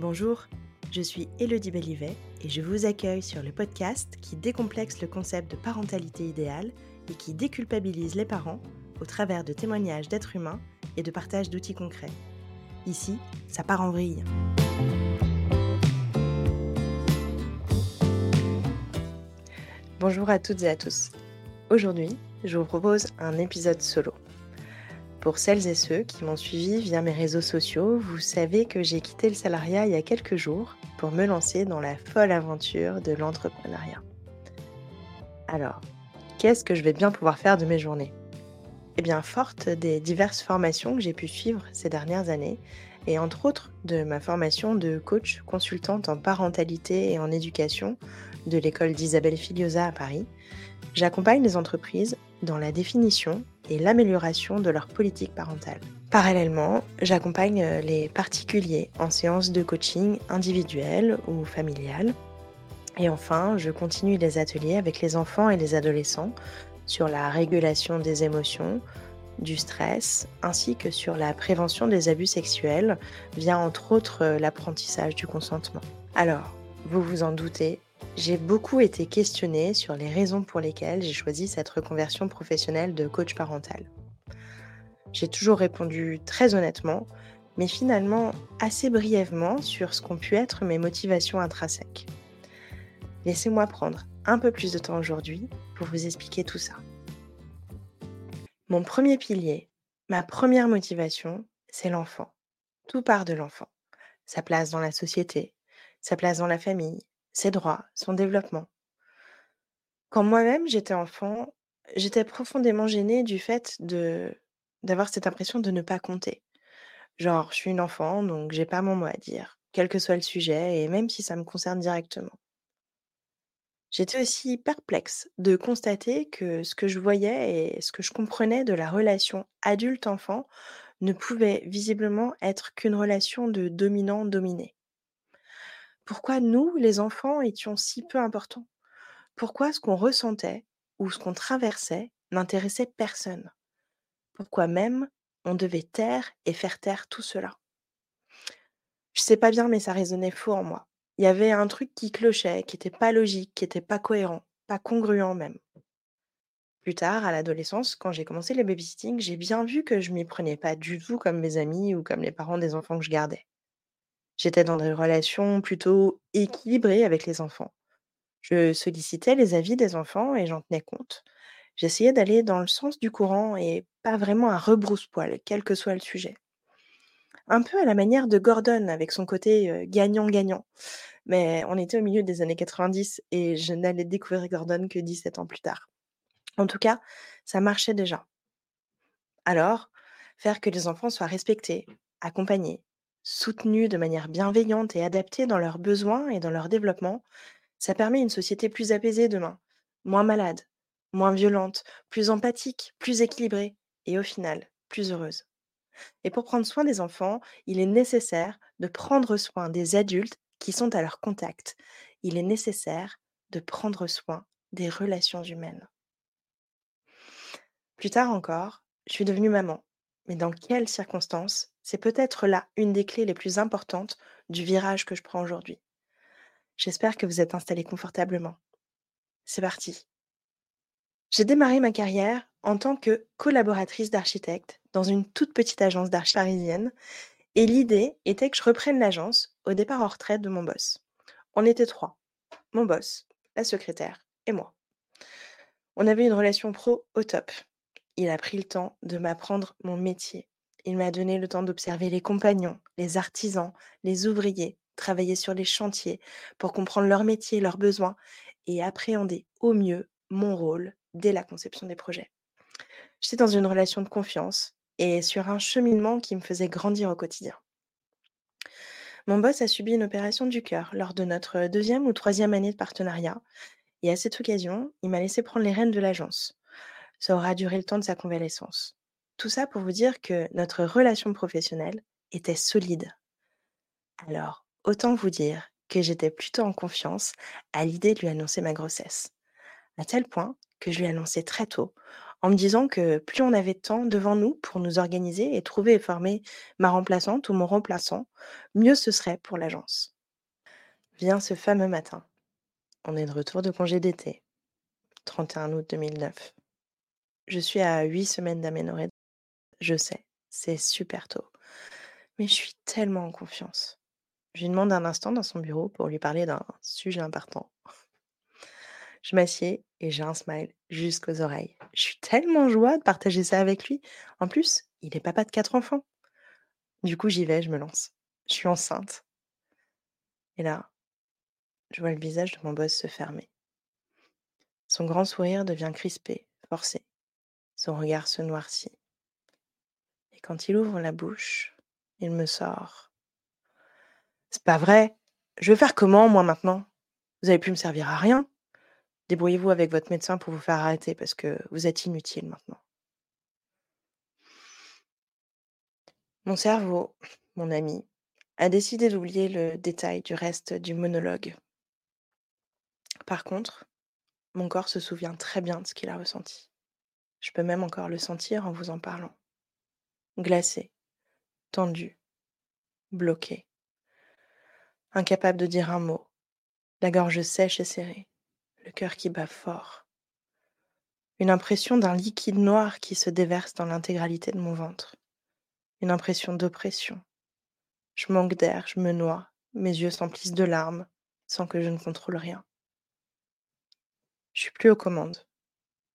Bonjour, je suis Elodie Bellivet et je vous accueille sur le podcast qui décomplexe le concept de parentalité idéale et qui déculpabilise les parents au travers de témoignages d'êtres humains et de partage d'outils concrets. Ici, ça part en vrille. Bonjour à toutes et à tous. Aujourd'hui, je vous propose un épisode solo. Pour celles et ceux qui m'ont suivi via mes réseaux sociaux, vous savez que j'ai quitté le salariat il y a quelques jours pour me lancer dans la folle aventure de l'entrepreneuriat. Alors, qu'est-ce que je vais bien pouvoir faire de mes journées? Eh bien, forte des diverses formations que j'ai pu suivre ces dernières années, et entre autres de ma formation de coach consultante en parentalité et en éducation de l'école d'Isabelle Filiosa à Paris, j'accompagne les entreprises dans la définition et l'amélioration de leur politique parentale. Parallèlement, j'accompagne euh, les particuliers en séances de coaching individuelles ou familiales. Et enfin, je continue les ateliers avec les enfants et les adolescents sur la régulation des émotions, du stress, ainsi que sur la prévention des abus sexuels via entre autres euh, l'apprentissage du consentement. Alors, vous vous en doutez, j'ai beaucoup été questionnée sur les raisons pour lesquelles j'ai choisi cette reconversion professionnelle de coach parental. J'ai toujours répondu très honnêtement, mais finalement assez brièvement sur ce qu'ont pu être mes motivations intrinsèques. Laissez-moi prendre un peu plus de temps aujourd'hui pour vous expliquer tout ça. Mon premier pilier, ma première motivation, c'est l'enfant. Tout part de l'enfant. Sa place dans la société, sa place dans la famille, ses droits, son développement. Quand moi-même j'étais enfant, j'étais profondément gênée du fait de d'avoir cette impression de ne pas compter. Genre, je suis une enfant, donc j'ai pas mon mot à dire, quel que soit le sujet, et même si ça me concerne directement. J'étais aussi perplexe de constater que ce que je voyais et ce que je comprenais de la relation adulte-enfant ne pouvait visiblement être qu'une relation de dominant-dominé. Pourquoi nous, les enfants, étions si peu importants? Pourquoi ce qu'on ressentait ou ce qu'on traversait n'intéressait personne? Pourquoi même on devait taire et faire taire tout cela? Je sais pas bien, mais ça résonnait faux en moi. Il y avait un truc qui clochait, qui n'était pas logique, qui n'était pas cohérent, pas congruent même. Plus tard, à l'adolescence, quand j'ai commencé le babysitting, j'ai bien vu que je m'y prenais pas du tout comme mes amis ou comme les parents des enfants que je gardais. J'étais dans des relations plutôt équilibrées avec les enfants. Je sollicitais les avis des enfants et j'en tenais compte. J'essayais d'aller dans le sens du courant et pas vraiment à rebrousse-poil, quel que soit le sujet. Un peu à la manière de Gordon avec son côté gagnant-gagnant. Mais on était au milieu des années 90 et je n'allais découvrir Gordon que 17 ans plus tard. En tout cas, ça marchait déjà. Alors, faire que les enfants soient respectés, accompagnés, soutenus de manière bienveillante et adaptés dans leurs besoins et dans leur développement, ça permet une société plus apaisée demain, moins malade, moins violente, plus empathique, plus équilibrée et au final, plus heureuse. Et pour prendre soin des enfants, il est nécessaire de prendre soin des adultes qui sont à leur contact. Il est nécessaire de prendre soin des relations humaines. Plus tard encore, je suis devenue maman. Mais dans quelles circonstances c'est peut-être là une des clés les plus importantes du virage que je prends aujourd'hui. J'espère que vous êtes installés confortablement. C'est parti. J'ai démarré ma carrière en tant que collaboratrice d'architecte dans une toute petite agence d'archi parisienne et l'idée était que je reprenne l'agence au départ en retraite de mon boss. On était trois. Mon boss, la secrétaire et moi. On avait une relation pro au top. Il a pris le temps de m'apprendre mon métier, il m'a donné le temps d'observer les compagnons, les artisans, les ouvriers, travailler sur les chantiers pour comprendre leur métier, leurs besoins et appréhender au mieux mon rôle dès la conception des projets. J'étais dans une relation de confiance et sur un cheminement qui me faisait grandir au quotidien. Mon boss a subi une opération du cœur lors de notre deuxième ou troisième année de partenariat et à cette occasion, il m'a laissé prendre les rênes de l'agence. Ça aura duré le temps de sa convalescence. Tout ça pour vous dire que notre relation professionnelle était solide. Alors, autant vous dire que j'étais plutôt en confiance à l'idée de lui annoncer ma grossesse. À tel point que je lui ai annoncé très tôt, en me disant que plus on avait de temps devant nous pour nous organiser et trouver et former ma remplaçante ou mon remplaçant, mieux ce serait pour l'agence. Vient ce fameux matin. On est de retour de congé d'été, 31 août 2009. Je suis à 8 semaines d'aménorrhée. Je sais, c'est super tôt. Mais je suis tellement en confiance. Je lui demande un instant dans son bureau pour lui parler d'un sujet important. Je m'assieds et j'ai un smile jusqu'aux oreilles. Je suis tellement joie de partager ça avec lui. En plus, il est papa de quatre enfants. Du coup, j'y vais, je me lance. Je suis enceinte. Et là, je vois le visage de mon boss se fermer. Son grand sourire devient crispé, forcé. Son regard se noircit. Quand il ouvre la bouche, il me sort. C'est pas vrai. Je vais faire comment, moi, maintenant? Vous avez pu me servir à rien Débrouillez-vous avec votre médecin pour vous faire arrêter parce que vous êtes inutile maintenant. Mon cerveau, mon ami, a décidé d'oublier le détail du reste du monologue. Par contre, mon corps se souvient très bien de ce qu'il a ressenti. Je peux même encore le sentir en vous en parlant. Glacé, tendu, bloqué, incapable de dire un mot, la gorge sèche et serrée le cœur qui bat fort. Une impression d'un liquide noir qui se déverse dans l'intégralité de mon ventre. Une impression d'oppression. Je manque d'air, je me noie, mes yeux s'emplissent de larmes, sans que je ne contrôle rien. Je suis plus aux commandes.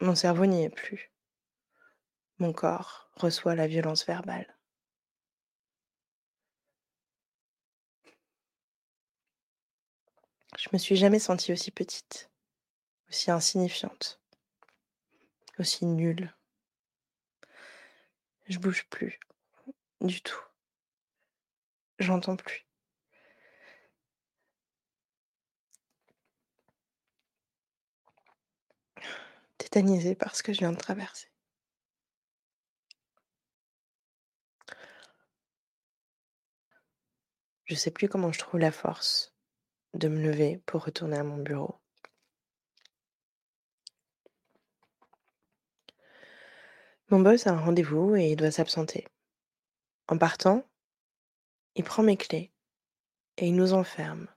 Mon cerveau n'y est plus. Mon corps reçoit la violence verbale. Je me suis jamais sentie aussi petite aussi insignifiante, aussi nulle. Je bouge plus du tout. J'entends plus. Tétanisée par ce que je viens de traverser. Je sais plus comment je trouve la force de me lever pour retourner à mon bureau. Mon boss a un rendez-vous et il doit s'absenter. En partant, il prend mes clés et il nous enferme,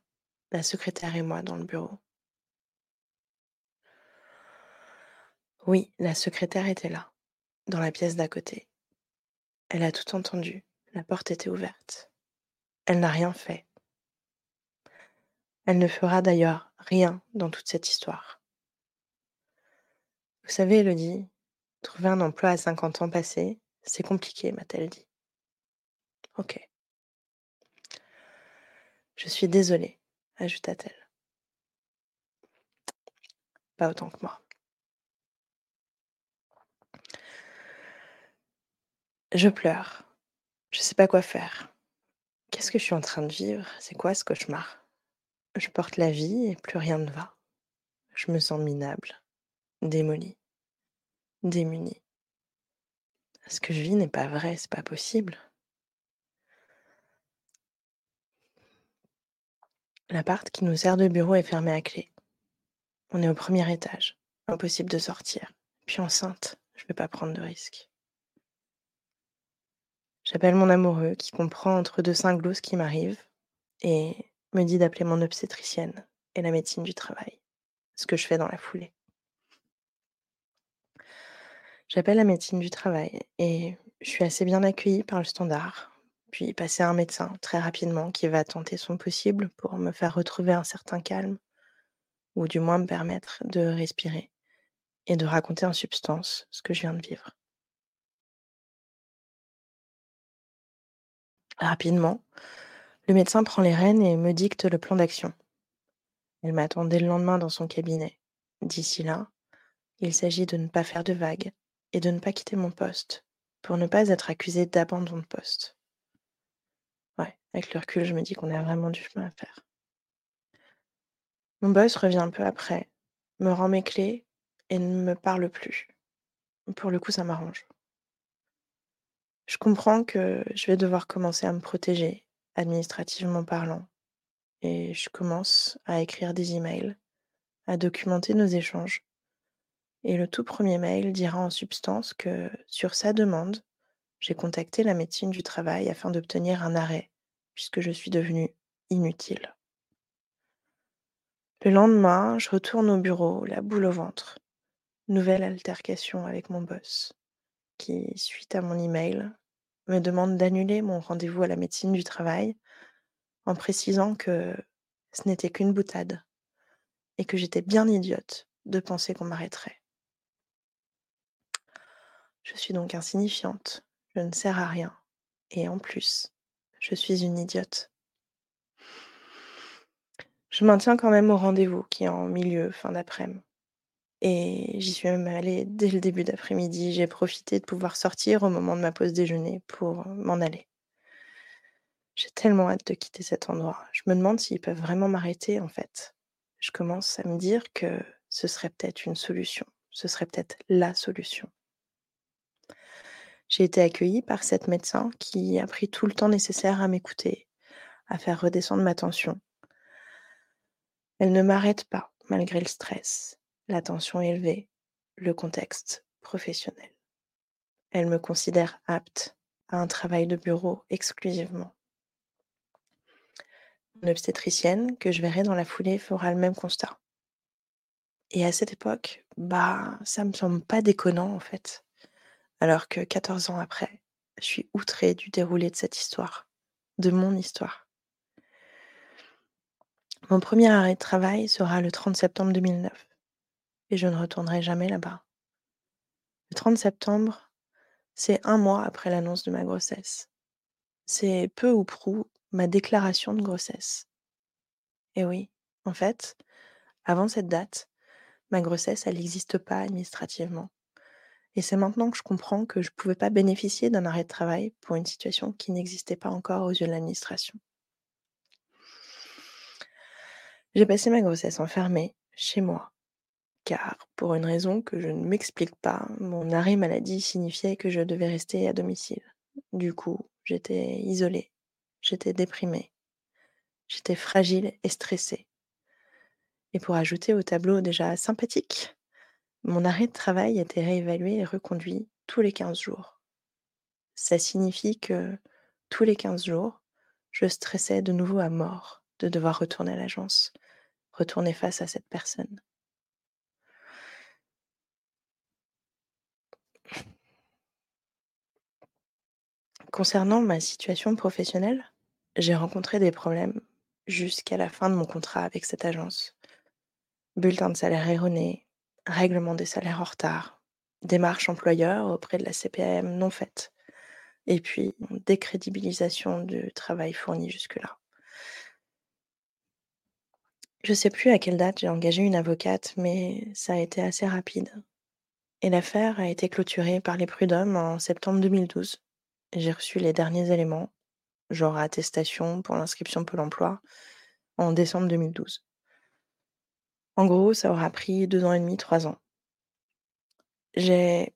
la secrétaire et moi, dans le bureau. Oui, la secrétaire était là, dans la pièce d'à côté. Elle a tout entendu, la porte était ouverte. Elle n'a rien fait. Elle ne fera d'ailleurs rien dans toute cette histoire. Vous savez, Elodie, Trouver un emploi à 50 ans passés, c'est compliqué, m'a-t-elle dit. Ok. Je suis désolée, ajouta-t-elle. Pas autant que moi. Je pleure. Je sais pas quoi faire. Qu'est-ce que je suis en train de vivre? C'est quoi ce cauchemar? Je porte la vie et plus rien ne va. Je me sens minable, démolie démunie. Ce que je vis n'est pas vrai, c'est pas possible. L'appart qui nous sert de bureau est fermé à clé. On est au premier étage. Impossible de sortir. Puis enceinte, je ne vais pas prendre de risques. J'appelle mon amoureux qui comprend entre deux cinglos ce qui m'arrive et me dit d'appeler mon obstétricienne et la médecine du travail. Ce que je fais dans la foulée. J'appelle la médecine du travail et je suis assez bien accueillie par le standard. Puis passer à un médecin très rapidement qui va tenter son possible pour me faire retrouver un certain calme, ou du moins me permettre de respirer et de raconter en substance ce que je viens de vivre. Rapidement, le médecin prend les rênes et me dicte le plan d'action. Elle m'attend dès le lendemain dans son cabinet. D'ici là, il s'agit de ne pas faire de vagues, et de ne pas quitter mon poste pour ne pas être accusée d'abandon de poste. Ouais, avec le recul, je me dis qu'on a vraiment du chemin à faire. Mon boss revient un peu après, me rend mes clés et ne me parle plus. Pour le coup, ça m'arrange. Je comprends que je vais devoir commencer à me protéger, administrativement parlant. Et je commence à écrire des emails, à documenter nos échanges Et le tout premier mail dira en substance que, sur sa demande, j'ai contacté la médecine du travail afin d'obtenir un arrêt, puisque je suis devenue inutile. Le lendemain, je retourne au bureau, la boule au ventre. Nouvelle altercation avec mon boss, qui, suite à mon email, me demande d'annuler mon rendez-vous à la médecine du travail en précisant que ce n'était qu'une boutade et que j'étais bien idiote de penser qu'on m'arrêterait. Je suis donc insignifiante, je ne sers à rien et en plus, je suis une idiote. Je maintiens quand même au rendez-vous qui est en milieu, fin d'après-midi. Et j'y suis même allée dès le début d'après-midi. J'ai profité de pouvoir sortir au moment de ma pause déjeuner pour m'en aller. J'ai tellement hâte de quitter cet endroit. Je me demande s'ils peuvent vraiment m'arrêter en fait. Je commence à me dire que ce serait peut-être une solution. Ce serait peut-être la solution. J'ai été accueillie par cette médecin qui a pris tout le temps nécessaire à m'écouter, à faire redescendre ma tension elle ne m'arrête pas malgré le stress, la tension élevée, le contexte professionnel. Elle me considère apte à un travail de bureau exclusivement. Une obstétricienne que je verrai dans la foulée fera le même constat. Et à cette époque, bah, ça me semble pas déconnant en fait. Alors que 14 ans après, je suis outrée du déroulé de cette histoire, de mon histoire. Mon premier arrêt de travail sera le 30 septembre 2009 et je ne retournerai jamais là-bas. Le 30 septembre, c'est un mois après l'annonce de ma grossesse. C'est peu ou prou ma déclaration de grossesse. Et oui, en fait, avant cette date, ma grossesse, elle n'existe pas administrativement. Et c'est maintenant que je comprends que je ne pouvais pas bénéficier d'un arrêt de travail pour une situation qui n'existait pas encore aux yeux de l'administration. J'ai passé ma grossesse enfermée, chez moi, car, pour une raison que je ne m'explique pas, mon arrêt maladie signifiait que je devais rester à domicile. Du coup, j'étais isolée, j'étais déprimée, j'étais fragile et stressée. Et pour ajouter au tableau déjà sympathique, mon arrêt de travail était réévalué et reconduit tous les 15 jours. Ça signifie que tous les 15 jours, je stressais de nouveau à mort de devoir retourner à l'agence, retourner face à cette personne. Concernant ma situation professionnelle, j'ai rencontré des problèmes jusqu'à la fin de mon contrat avec cette agence. Bulletin de salaire erroné, règlement des salaires en retard, démarche employeur auprès de la CPAM non faite, et puis décrédibilisation du travail fourni jusque-là. Je sais plus à quelle date j'ai engagé une avocate, mais ça a été assez rapide. Et l'affaire a été clôturée par les prud'hommes en septembre 2012. J'ai reçu les derniers éléments, genre attestation pour l'inscription Pôle emploi, en décembre 2012. En gros, ça aura pris deux ans et demi, trois ans. J'ai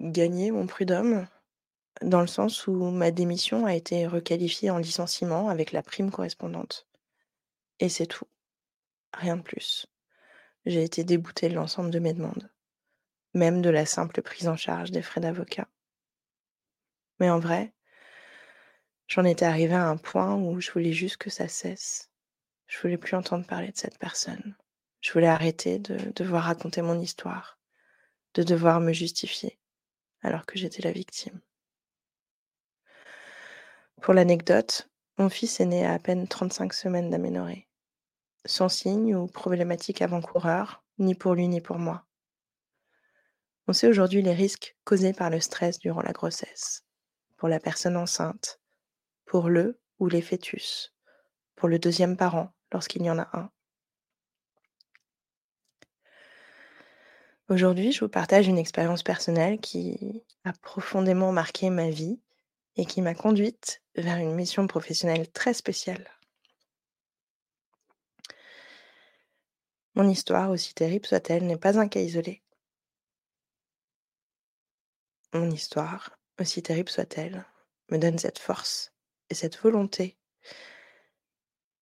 gagné mon prud'homme dans le sens où ma démission a été requalifiée en licenciement avec la prime correspondante. Et c'est tout. Rien de plus. J'ai été déboutée de l'ensemble de mes demandes, même de la simple prise en charge des frais d'avocat. Mais en vrai, j'en étais arrivée à un point où je voulais juste que ça cesse. Je voulais plus entendre parler de cette personne. Je voulais arrêter de devoir raconter mon histoire, de devoir me justifier, alors que j'étais la victime. Pour l'anecdote, mon fils est né à à peine 35 semaines d'aménorrhée sans signe ou problématique avant-coureur, ni pour lui ni pour moi. On sait aujourd'hui les risques causés par le stress durant la grossesse, la personne enceinte, pour le ou les fœtus, pour le deuxième parent lorsqu'il y en a un. Aujourd'hui, je vous partage une expérience personnelle qui a profondément marqué ma vie et qui m'a conduite vers une mission professionnelle très spéciale. Mon histoire, aussi terrible soit-elle, n'est pas un cas isolé. Mon histoire, aussi terrible soit-elle, me donne cette force et cette volonté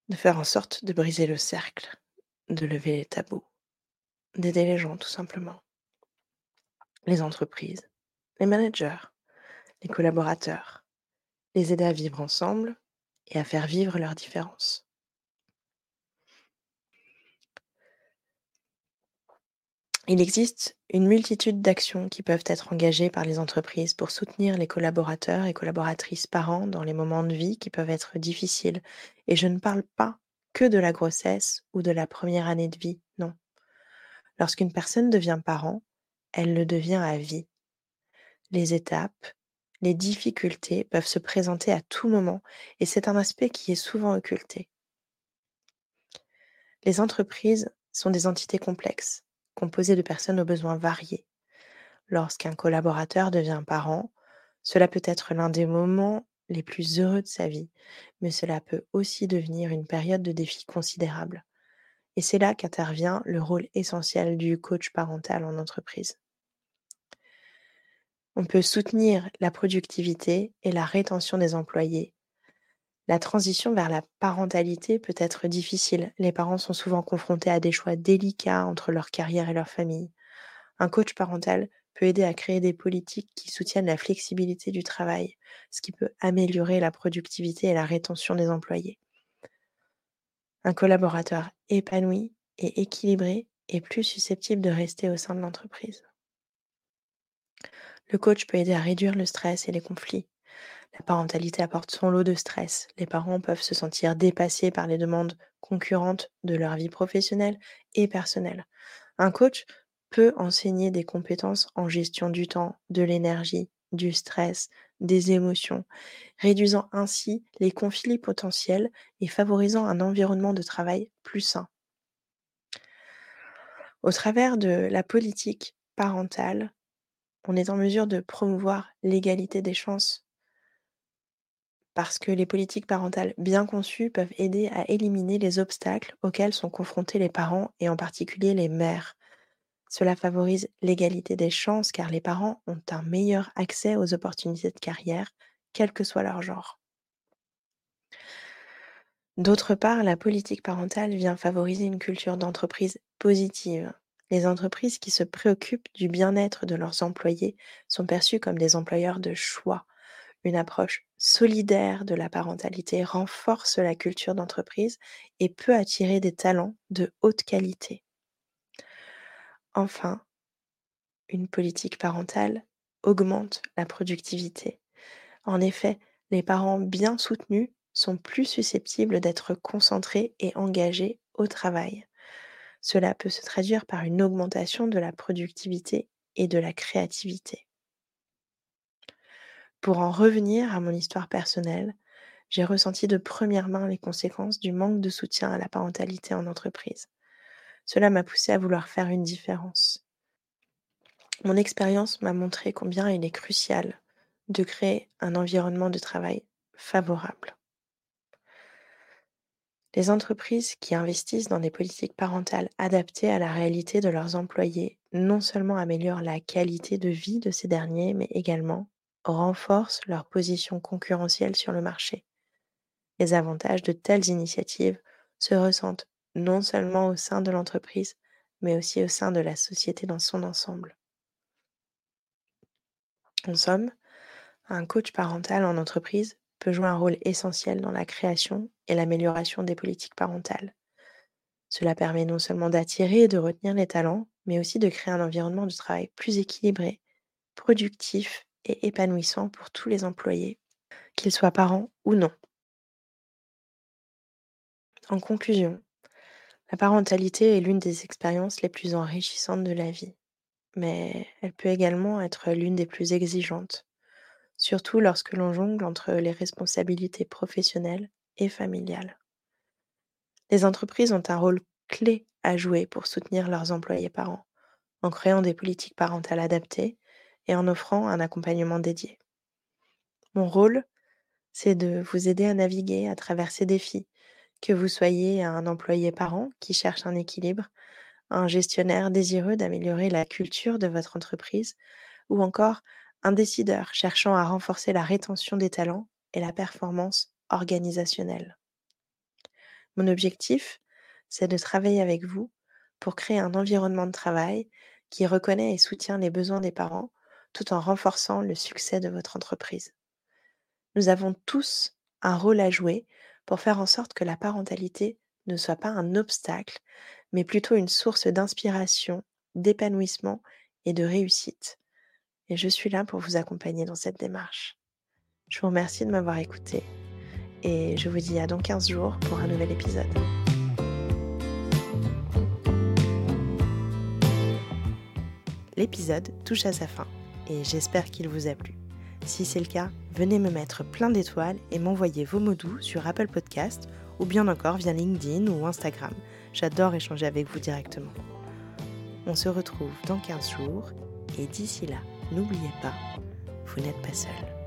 de faire en sorte de briser le cercle, de lever les tabous, d'aider les gens tout simplement. les entreprises, les managers, les collaborateurs, les aider à vivre ensemble et à faire vivre leurs différences. Il existe une multitude d'actions qui peuvent être engagées par les entreprises pour soutenir les collaborateurs et collaboratrices parents dans les moments de vie qui peuvent être difficiles. Et je ne parle pas que de la grossesse ou de la première année de vie, non. Lorsqu'une personne devient parent, elle le devient à vie. Les étapes, les difficultés peuvent se présenter à tout moment et c'est un aspect qui est souvent occulté. Les entreprises sont des entités complexes, composées de personnes aux besoins variés. Lorsqu'un collaborateur devient parent, cela peut être l'un des moments les plus heureux de sa vie, mais cela peut aussi devenir une période de défi considérable. Et c'est là qu'intervient le rôle essentiel du coach parental en entreprise. On peut soutenir la productivité et la rétention des employés. La transition vers la parentalité peut être difficile. Les parents sont souvent confrontés à des choix délicats entre leur carrière et leur famille. Un coach parental peut aider à créer des politiques qui soutiennent la flexibilité du travail, ce qui peut améliorer la productivité et la rétention des employés. Un collaborateur épanoui et équilibré est plus susceptible de rester au sein de l'entreprise. Le coach peut aider à réduire le stress et les conflits. La parentalité apporte son lot de stress. Les parents peuvent se sentir dépassés par les demandes concurrentes de leur vie professionnelle et personnelle. Un coach peut enseigner des compétences en gestion du temps, de l'énergie, du stress, des émotions, réduisant ainsi les conflits potentiels et favorisant un environnement de travail plus sain. Au travers de la politique parentale, on est en mesure de promouvoir l'égalité des chances. Parce que les politiques parentales bien conçues peuvent aider à éliminer les obstacles auxquels sont confrontés les parents et en particulier les mères. Cela favorise l'égalité des chances car les parents ont un meilleur accès aux opportunités de carrière, quel que soit leur genre. D'autre part, la politique parentale vient favoriser une culture d'entreprise positive. Les entreprises qui se préoccupent du bien-être de leurs employés sont perçues comme des employeurs de choix. Une approche solidaire de la parentalité renforce la culture d'entreprise et peut attirer des talents de haute qualité. Enfin, une politique parentale augmente la productivité. En effet, les parents bien soutenus sont plus susceptibles d'être concentrés et engagés au travail. Cela peut se traduire par une augmentation de la productivité et de la créativité. Pour en revenir à mon histoire personnelle, j'ai ressenti de première main les conséquences du manque de soutien à la parentalité en entreprise. Cela m'a poussé à vouloir faire une différence. Mon expérience m'a montré combien il est crucial de créer un environnement de travail favorable. Les entreprises qui investissent dans des politiques parentales adaptées à la réalité de leurs employés non seulement améliorent la qualité de vie de ces derniers, mais également renforcent leur position concurrentielle sur le marché. Les avantages de telles initiatives se ressentent non seulement au sein de l'entreprise, mais aussi au sein de la société dans son ensemble. En somme, un coach parental en entreprise peut jouer un rôle essentiel dans la création et l'amélioration des politiques parentales. Cela permet non seulement d'attirer et de retenir les talents, mais aussi de créer un environnement de travail plus équilibré, productif et épanouissant pour tous les employés, qu'ils soient parents ou non. En conclusion, la parentalité est l'une des expériences les plus enrichissantes de la vie, mais elle peut également être l'une des plus exigeantes surtout lorsque l'on jongle entre les responsabilités professionnelles et familiales. Les entreprises ont un rôle clé à jouer pour soutenir leurs employés parents, en créant des politiques parentales adaptées et en offrant un accompagnement dédié. Mon rôle, c'est de vous aider à naviguer à travers ces défis, que vous soyez un employé parent qui cherche un équilibre, un gestionnaire désireux d'améliorer la culture de votre entreprise, ou encore un décideur cherchant à renforcer la rétention des talents et la performance organisationnelle. Mon objectif, c'est de travailler avec vous pour créer un environnement de travail qui reconnaît et soutient les besoins des parents tout en renforçant le succès de votre entreprise. Nous avons tous un rôle à jouer pour faire en sorte que la parentalité ne soit pas un obstacle, mais plutôt une source d'inspiration, d'épanouissement et de réussite. Et je suis là pour vous accompagner dans cette démarche. Je vous remercie de m'avoir écouté et je vous dis à dans 15 jours pour un nouvel épisode. L'épisode touche à sa fin et j'espère qu'il vous a plu. Si c'est le cas, venez me mettre plein d'étoiles et m'envoyer vos mots doux sur Apple Podcast ou bien encore via LinkedIn ou Instagram. J'adore échanger avec vous directement. On se retrouve dans 15 jours et d'ici là, n'oubliez pas, vous n'êtes pas seul.